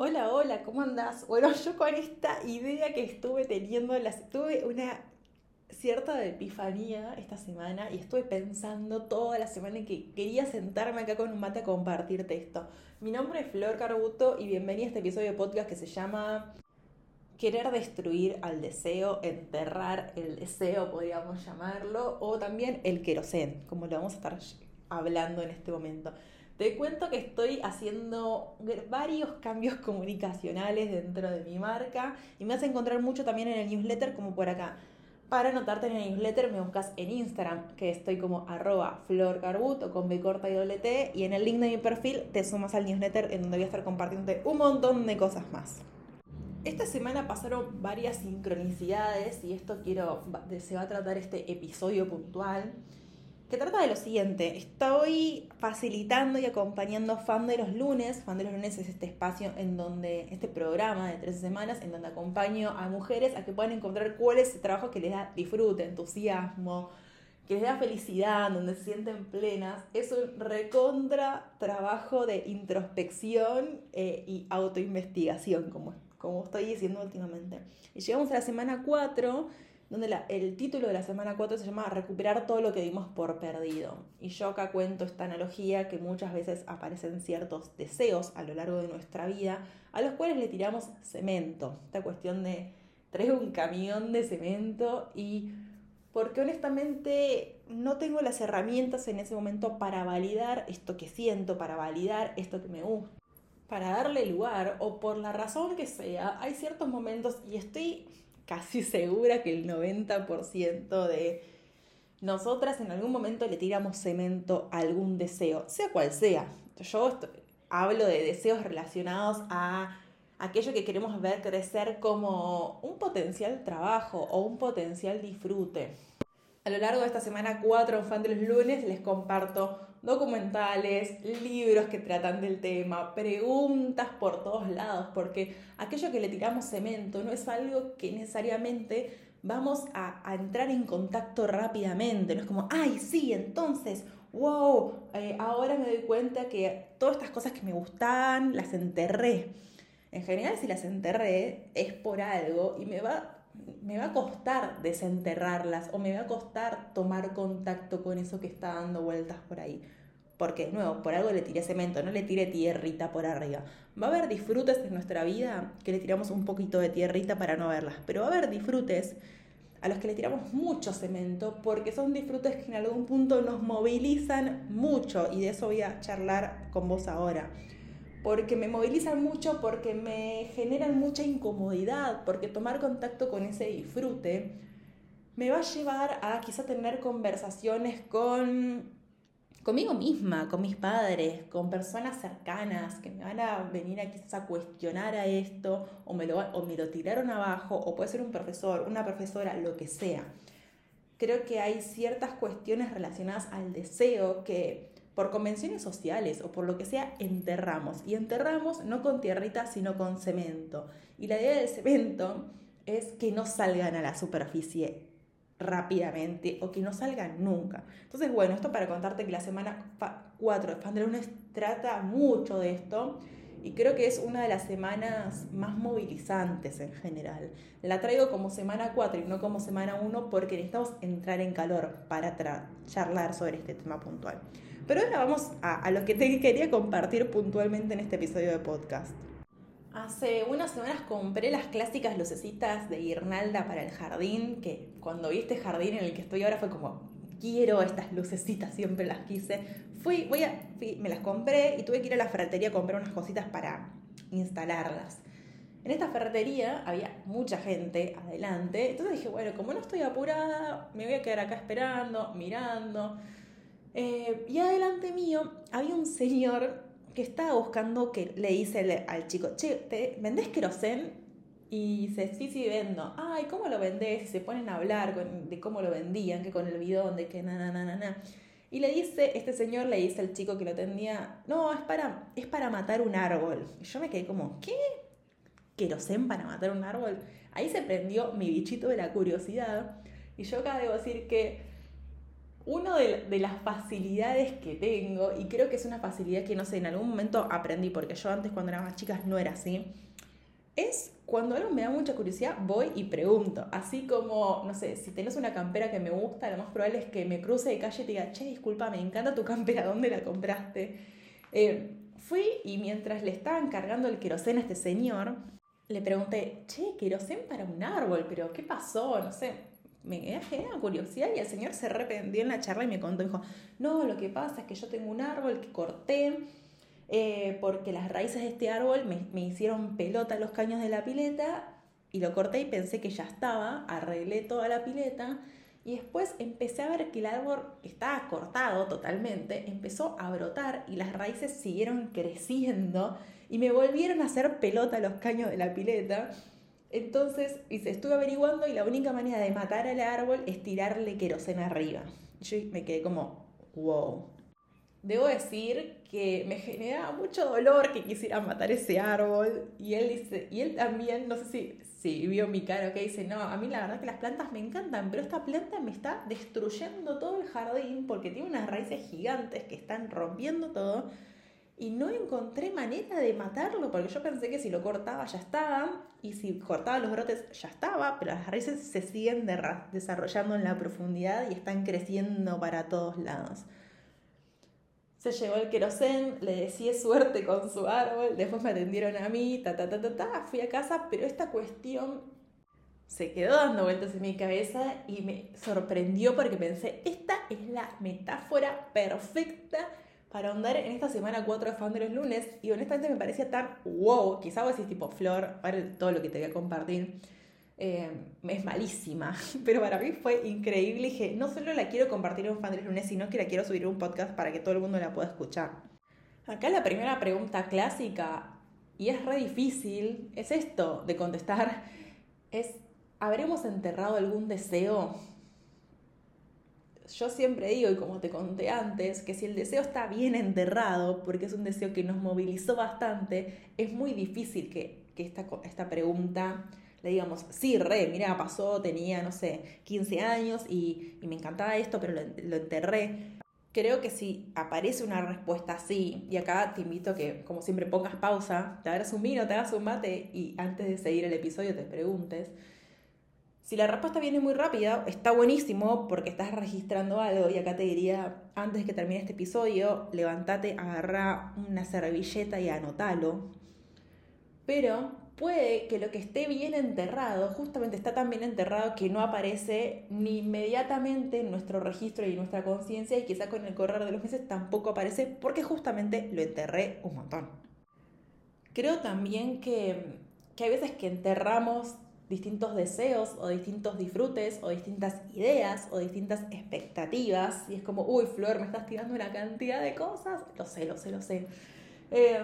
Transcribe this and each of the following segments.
Hola, hola, ¿cómo andás? Bueno, yo con esta idea que estuve teniendo, las, tuve una cierta epifanía esta semana y estuve pensando toda la semana que quería sentarme acá con un mate a compartirte esto. Mi nombre es Flor Carbuto y bienvenida a este episodio de podcast que se llama Querer destruir al deseo, enterrar el deseo, podríamos llamarlo, o también el querosén, como lo vamos a estar hablando en este momento. Te cuento que estoy haciendo varios cambios comunicacionales dentro de mi marca y me vas a encontrar mucho también en el newsletter como por acá. Para anotarte en el newsletter me buscas en Instagram, que estoy como arroba florcarbut con B y doble T, y en el link de mi perfil te sumas al newsletter en donde voy a estar compartiendo un montón de cosas más. Esta semana pasaron varias sincronicidades y esto quiero, se va a tratar este episodio puntual que trata de lo siguiente. Estoy facilitando y acompañando Fan de los Lunes. Fan de los Lunes es este espacio en donde, este programa de 13 semanas, en donde acompaño a mujeres a que puedan encontrar cuál es el trabajo que les da disfrute, entusiasmo, que les da felicidad, donde se sienten plenas. Es un recontra trabajo de introspección eh, y autoinvestigación, como, como estoy diciendo últimamente. Y llegamos a la semana 4 donde el título de la semana 4 se llama Recuperar todo lo que dimos por perdido. Y yo acá cuento esta analogía que muchas veces aparecen ciertos deseos a lo largo de nuestra vida, a los cuales le tiramos cemento. Esta cuestión de traer un camión de cemento y porque honestamente no tengo las herramientas en ese momento para validar esto que siento, para validar esto que me gusta, para darle lugar o por la razón que sea, hay ciertos momentos y estoy casi segura que el 90% de nosotras en algún momento le tiramos cemento a algún deseo, sea cual sea. Yo hablo de deseos relacionados a aquello que queremos ver crecer como un potencial trabajo o un potencial disfrute. A lo largo de esta semana 4 en de los Lunes les comparto documentales, libros que tratan del tema, preguntas por todos lados, porque aquello que le tiramos cemento no es algo que necesariamente vamos a, entrar en contacto rápidamente, no es como, ay, sí, entonces, wow, eh, ahora me doy cuenta que todas estas cosas que me gustaban las enterré. En general, si las enterré es por algo y me va me va a costar desenterrarlas o me va a costar tomar contacto con eso que está dando vueltas por ahí. Porque, de nuevo, por algo le tiré cemento, no le tiré tierrita por arriba. Va a haber disfrutes en nuestra vida que le tiramos un poquito de tierrita para no verlas, pero va a haber disfrutes a los que le tiramos mucho cemento porque son disfrutes que en algún punto nos movilizan mucho y de eso voy a charlar con vos ahora porque me movilizan mucho, porque me generan mucha incomodidad, porque tomar contacto con ese disfrute me va a llevar a quizá tener conversaciones con conmigo misma, con mis padres, con personas cercanas que me van a venir a quizás a cuestionar a esto o me, lo, o me lo tiraron abajo o puede ser un profesor, una profesora, lo que sea. Creo que hay ciertas cuestiones relacionadas al deseo que por convenciones sociales o por lo que sea, enterramos. Y enterramos no con tierrita, sino con cemento. Y la idea del cemento es que no salgan a la superficie rápidamente o que no salgan nunca. Entonces, bueno, esto para contarte que la semana 4 de Fan trata mucho de esto y creo que es una de las semanas más movilizantes en general. La traigo como semana 4 y no como semana 1 porque necesitamos entrar en calor para charlar sobre este tema puntual. Pero ahora vamos a, lo que te quería compartir puntualmente en este episodio de podcast. Hace unas semanas compré las clásicas lucecitas de guirnalda para el jardín, que cuando vi este jardín en el que estoy ahora fue como, quiero estas lucecitas, siempre las quise. Fui, voy a, me las compré y tuve que ir a la ferretería a comprar unas cositas para instalarlas. En esta ferretería había mucha gente adelante, entonces dije, bueno, como no estoy apurada, me voy a quedar acá esperando, mirando. Eh, y adelante mío había un señor que estaba buscando que le dice al chico, che, ¿te vendés querosén? Y dice, sí, sí, vendo. Ay, ¿cómo lo vendés? Se ponen a hablar de cómo lo vendían, que con el bidón, de que na, na, na, na, na. Y le dice, este señor le dice al chico que lo tendía, no, es para, es para matar un árbol. Y yo me quedé como, ¿qué? ¿Querosén para matar un árbol? Ahí se prendió mi bichito de la curiosidad. Y yo acá debo decir que una de, de, las facilidades que tengo, y creo que es una facilidad que no sé, en algún momento aprendí, porque yo antes cuando era más chica no era así, es cuando algo me da mucha curiosidad, voy y pregunto. Así como, no sé, si tenés una campera que me gusta, lo más probable es que me cruce de calle y te diga, che, disculpa, me encanta tu campera, ¿dónde la compraste? Eh, fui y mientras le estaban cargando el querosén a este señor, le pregunté, che, querosén para un árbol, pero ¿qué pasó? No sé, me genera curiosidad y el señor se arrepintió en la charla y me contó, dijo, no, lo que pasa es que yo tengo un árbol que corté eh, porque las raíces de este árbol me, hicieron pelota los caños de la pileta y lo corté y pensé que ya estaba, arreglé toda la pileta y después empecé a ver que el árbol estaba cortado totalmente, empezó a brotar y las raíces siguieron creciendo y me volvieron a hacer pelota los caños de la pileta. Entonces, estuve averiguando y la única manera de matar al árbol es tirarle queroseno arriba. Yo me quedé como, wow, Debo decir que me generaba mucho dolor que quisiera matar ese árbol. Y él dice, y él también, no sé si, si vio mi cara, que dice, no, a mí la verdad que las plantas me encantan, pero esta planta me está destruyendo todo el jardín porque tiene unas raíces gigantes que están rompiendo todo y no encontré manera de matarlo porque yo pensé que si lo cortaba ya estaba y si cortaba los brotes ya estaba, pero las raíces se siguen desarrollando en la profundidad y están creciendo para todos lados se llevó el querosén, le decía suerte con su árbol, después me atendieron a mí, ta, ta, ta, ta, ta, fui a casa, pero esta cuestión se quedó dando vueltas en mi cabeza y me sorprendió porque pensé, esta es la metáfora perfecta para ahondar en esta semana 4 de Fan de los lunes y honestamente me parecía tan wow, quizá vos decís tipo flor, para todo lo que te voy a compartir eh, es malísima, pero para mí fue increíble. Y dije, no solo la quiero compartir en un fan de lunes, sino que la quiero subir a un podcast para que todo el mundo la pueda escuchar. Acá la primera pregunta clásica, y es re difícil, es esto de contestar, es, ¿habremos enterrado algún deseo? Yo siempre digo, y como te conté antes, que si el deseo está bien enterrado, porque es un deseo que nos movilizó bastante, es muy difícil que, que esta, esta pregunta le digamos, sí, re, mira, pasó, tenía, no sé, 15 años y, me encantaba esto, pero lo, enterré. Creo que si aparece una respuesta así, y acá te invito a que, como siempre, pongas pausa, te hagas un vino, te hagas un mate y antes de seguir el episodio te preguntes. Si la respuesta viene muy rápida, está buenísimo porque estás registrando algo y acá te diría, antes de que termine este episodio, levántate, agarra una servilleta y anotalo. Pero puede que lo que esté bien enterrado, justamente está tan bien enterrado que no aparece ni inmediatamente en nuestro registro y en nuestra conciencia y quizá con el correr de los meses tampoco aparece porque justamente lo enterré un montón. Creo también que, que hay veces que enterramos distintos deseos o distintos disfrutes o distintas ideas o distintas expectativas y es como, uy, Flor, me estás tirando una cantidad de cosas. Lo sé, lo sé, lo sé. Eh,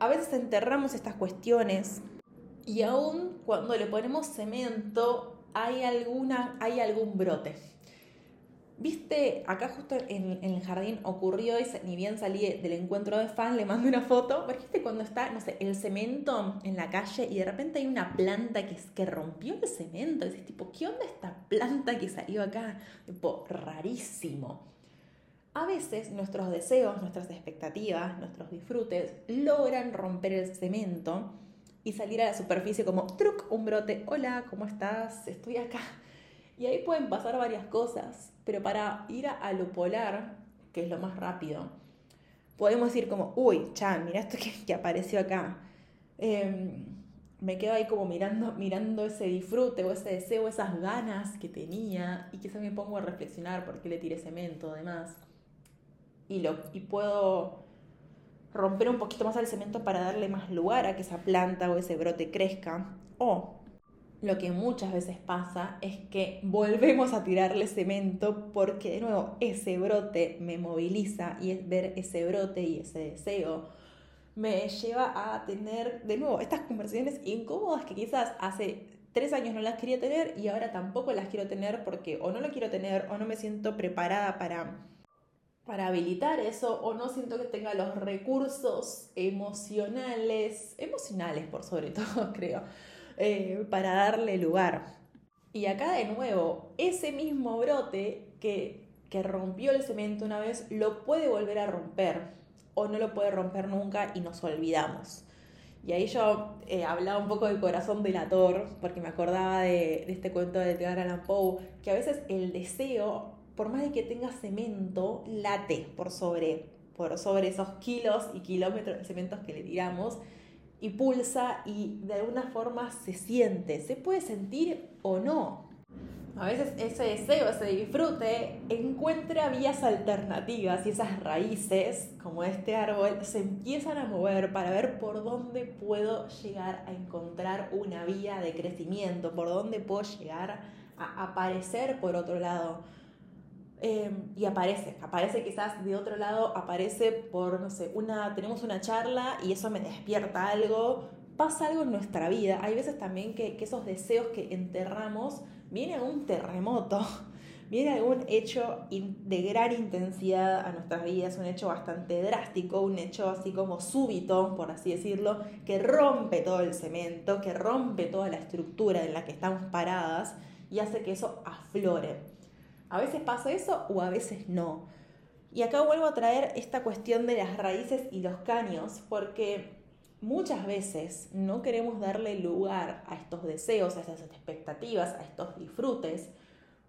a veces enterramos estas cuestiones y aún cuando le ponemos cemento hay, alguna, hay algún brote. Viste, acá justo en, el jardín ocurrió y ni bien salí del encuentro de fan, le mando una foto, pero viste cuando está, no sé, el cemento en la calle y de repente hay una planta que, que rompió el cemento. Dices, tipo, ¿qué onda esta planta que salió acá? Tipo, rarísimo. A veces nuestros deseos, nuestras expectativas, nuestros disfrutes logran romper el cemento y salir a la superficie como truc, un brote, hola, ¿cómo estás? Estoy acá. Y ahí pueden pasar varias cosas, pero para ir a, lo polar, que es lo más rápido, podemos decir como, uy, chan, mira esto que, apareció acá. Em, me quedo ahí como mirando, mirando ese disfrute o ese deseo, esas ganas que tenía y quizá me pongo a reflexionar por qué le tiré cemento, además y, lo, y puedo romper un poquito más al cemento para darle más lugar a que esa planta o ese brote crezca. O lo que muchas veces pasa es que volvemos a tirarle cemento porque de nuevo ese brote me moviliza y ver ese brote y ese deseo me lleva a tener de nuevo estas conversaciones incómodas que quizás hace tres años no las quería tener y ahora tampoco las quiero tener porque o no lo quiero tener o no me siento preparada para para habilitar eso o no siento que tenga los recursos emocionales, emocionales por sobre todo creo, eh, para darle lugar. Y acá de nuevo, ese mismo brote que que rompió el cemento una vez lo puede volver a romper o no lo puede romper nunca y nos olvidamos. Y ahí yo eh, hablaba un poco del corazón delator, porque me acordaba de, este cuento de Edgar Poe, que a veces el deseo, por más de que tenga cemento, late por sobre, por sobre esos kilos y kilómetros de cementos que le tiramos, y pulsa y de alguna forma se siente, se puede sentir o no, a veces ese deseo, ese disfrute, encuentra vías alternativas y esas raíces, como este árbol, se empiezan a mover para ver por dónde puedo llegar a encontrar una vía de crecimiento, por dónde puedo llegar a aparecer por otro lado. Em, y aparece, aparece quizás de otro lado, aparece por, no sé, una, tenemos una charla y eso me despierta algo, pasa algo en nuestra vida. Hay veces también que, esos deseos que enterramos viene un terremoto, viene algún hecho de gran intensidad a nuestras vidas, un hecho bastante drástico, un hecho así como súbito, por así decirlo, que rompe todo el cemento, que rompe toda la estructura en la que estamos paradas y hace que eso aflore. A veces pasa eso o a veces no. Y acá vuelvo a traer esta cuestión de las raíces y los caños, porque muchas veces no queremos darle lugar a estos deseos, a estas expectativas, a estos disfrutes,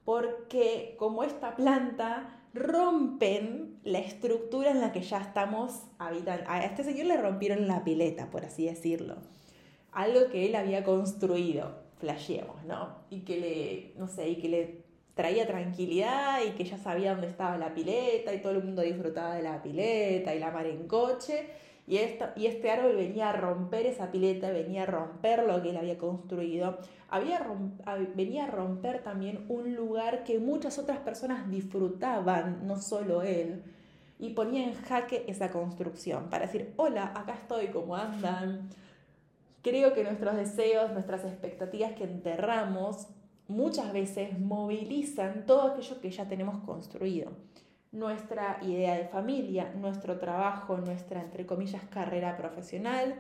porque como esta planta rompen la estructura en la que ya estamos habitando. A este señor le rompieron la pileta, por así decirlo. Algo que él había construido, flasheemos, ¿no? Y que le, no sé, y que le traía tranquilidad y que ya sabía dónde estaba la pileta y todo el mundo disfrutaba de la pileta y la mar en coche. Y, y este árbol venía a romper esa pileta, venía a romper lo que él había construido, había venía a romper también un lugar que muchas otras personas disfrutaban, no solo él, y ponía en jaque esa construcción para decir, hola, acá estoy, ¿cómo andan? Creo que nuestros deseos, nuestras expectativas que enterramos, muchas veces movilizan todo aquello que ya tenemos construido nuestra idea de familia, nuestro trabajo, nuestra, entre comillas, carrera profesional,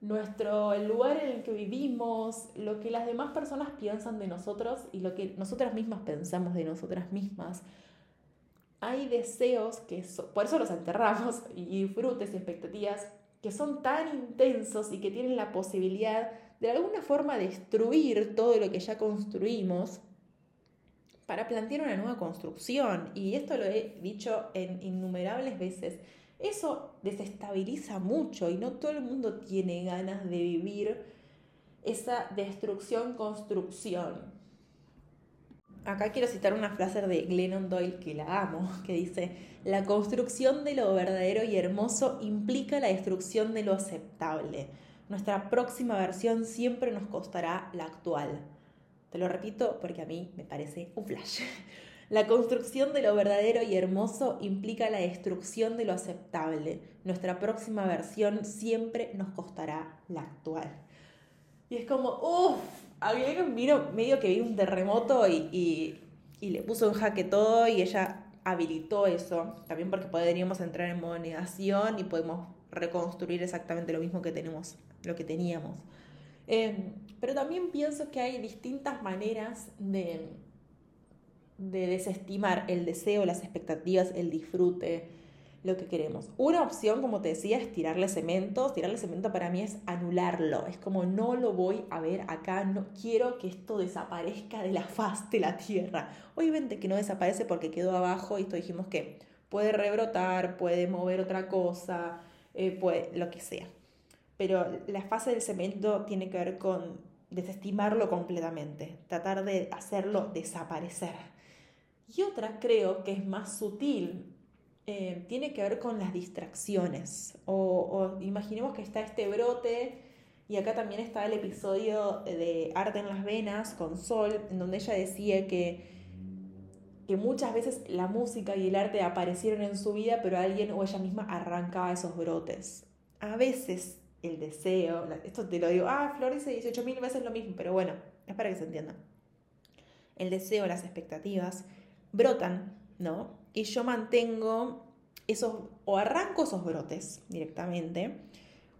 nuestro, el lugar en el que vivimos, lo que las demás personas piensan de nosotros y lo que nosotras mismas pensamos de nosotras mismas. Hay deseos que, por eso los enterramos, y disfrutes y expectativas que son tan intensos y que tienen la posibilidad de alguna forma destruir todo lo que ya construimos para plantear una nueva construcción. Y esto lo he dicho en innumerables veces. Eso desestabiliza mucho y no todo el mundo tiene ganas de vivir esa destrucción-construcción. Acá quiero citar una frase de Glennon Doyle que la amo, que dice, la construcción de lo verdadero y hermoso implica la destrucción de lo aceptable. Nuestra próxima versión siempre nos costará la actual. Te lo repito porque a mí me parece un flash. La construcción de lo verdadero y hermoso implica la destrucción de lo aceptable. Nuestra próxima versión siempre nos costará la actual. Y es como, uff, alguien vino medio que vi un terremoto y, y, le puso en jaque todo y ella habilitó eso. También porque podríamos entrar en modo negación y podemos reconstruir exactamente lo mismo que tenemos, lo que teníamos. Em, pero también pienso que hay distintas maneras de, de desestimar el deseo, las expectativas, el disfrute, lo que queremos. Una opción, como te decía, es tirarle cemento. Tirarle cemento para mí es anularlo. Es como no lo voy a ver acá, no quiero que esto desaparezca de la faz de la tierra. Obviamente que no desaparece porque quedó abajo y esto dijimos que puede rebrotar, puede mover otra cosa, eh, puede, lo que sea pero la fase del cemento tiene que ver con desestimarlo completamente, tratar de hacerlo desaparecer. Y otra creo que es más sutil, eh, tiene que ver con las distracciones. O, imaginemos que está este brote y acá también está el episodio de Arte en las Venas con Sol, en donde ella decía que, que muchas veces la música y el arte aparecieron en su vida, pero alguien o ella misma arrancaba esos brotes. A veces el deseo, esto te lo digo, ah, Flor dice 18.000 veces lo mismo, pero bueno, es para que se entienda. El deseo, las expectativas brotan, ¿no? Y yo mantengo esos, o arranco esos brotes directamente,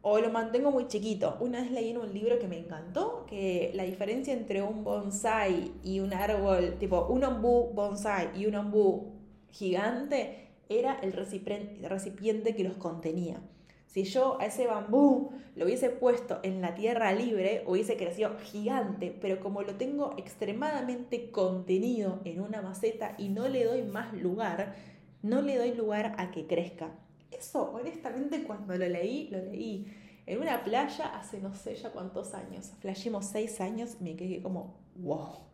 o lo mantengo muy chiquito. Una vez leí en un libro que me encantó que la diferencia entre un bonsai y un árbol, tipo un ombú bonsai y un ombú gigante era el recipiente que los contenía. Si yo a ese bambú lo hubiese puesto en la tierra libre, hubiese crecido gigante, pero como lo tengo extremadamente contenido en una maceta y no le doy más lugar, no le doy lugar a que crezca. Eso, honestamente, cuando lo leí, lo leí en una playa hace no sé ya cuántos años. Flashimos seis años me quedé como, wow.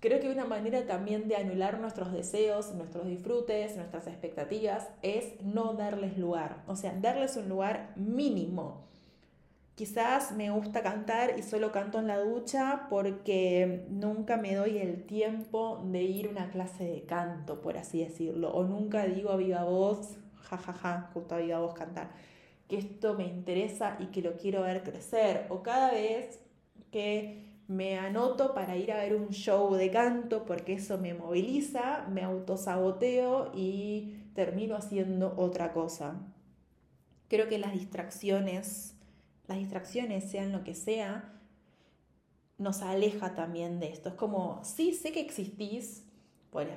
Creo que una manera también de anular nuestros deseos, nuestros disfrutes, nuestras expectativas es no darles lugar. O sea, darles un lugar mínimo. Quizás me gusta cantar y solo canto en la ducha porque nunca me doy el tiempo de ir a una clase de canto, por así decirlo. O nunca digo a viva voz, jajaja, ja, ja, justo a viva voz cantar que esto me interesa y que lo quiero ver crecer. O cada vez que me anoto para ir a ver un show de canto porque eso me moviliza, me autosaboteo y termino haciendo otra cosa. Creo que las distracciones, las distracciones sean lo que sea, nos aleja también de esto. Es como, sí, sé que existís,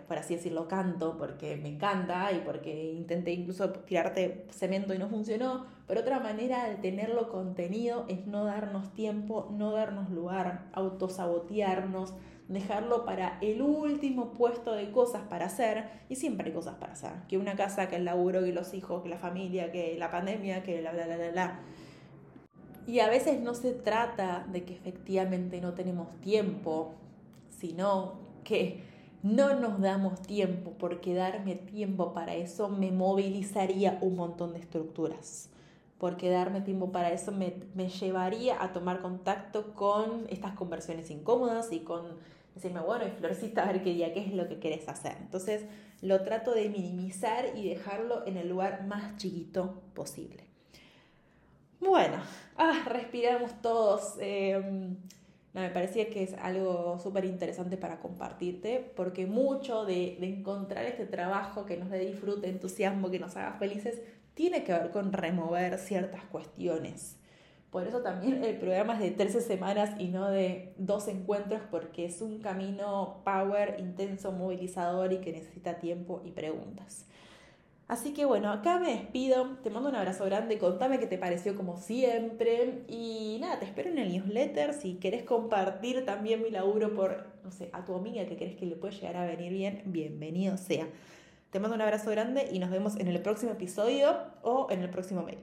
por, así decirlo, canto, porque me encanta y porque intenté incluso tirarte cemento y no funcionó, pero otra manera de tenerlo contenido es no darnos tiempo, no darnos lugar, autosabotearnos, dejarlo para el último puesto de cosas para hacer, y siempre hay cosas para hacer, que una casa, que el laburo, que los hijos, que la familia, que la pandemia, que la bla bla bla bla. Y a veces no se trata de que efectivamente no tenemos tiempo, sino que no nos damos tiempo, porque darme tiempo para eso me movilizaría un montón de estructuras. Porque darme tiempo para eso me, llevaría a tomar contacto con estas conversiones incómodas y con decirme, bueno, y Florcita, a ver qué día, qué es lo que querés hacer. Entonces lo trato de minimizar y dejarlo en el lugar más chiquito posible. Bueno, ah, respiramos todos. Em, me parecía que es algo súper interesante para compartirte, porque mucho de, encontrar este trabajo que nos dé disfrute, entusiasmo, que nos haga felices, tiene que ver con remover ciertas cuestiones. Por eso también el programa es de 13 semanas y no de dos encuentros, porque es un camino power, intenso, movilizador y que necesita tiempo y preguntas. Así que bueno, acá me despido, te mando un abrazo grande, contame qué te pareció como siempre y nada, te espero en el newsletter si querés compartir también mi laburo por, no sé, a tu amiga que crees que le puede llegar a venir bien, bienvenido sea. Te mando un abrazo grande y nos vemos en el próximo episodio o en el próximo mail.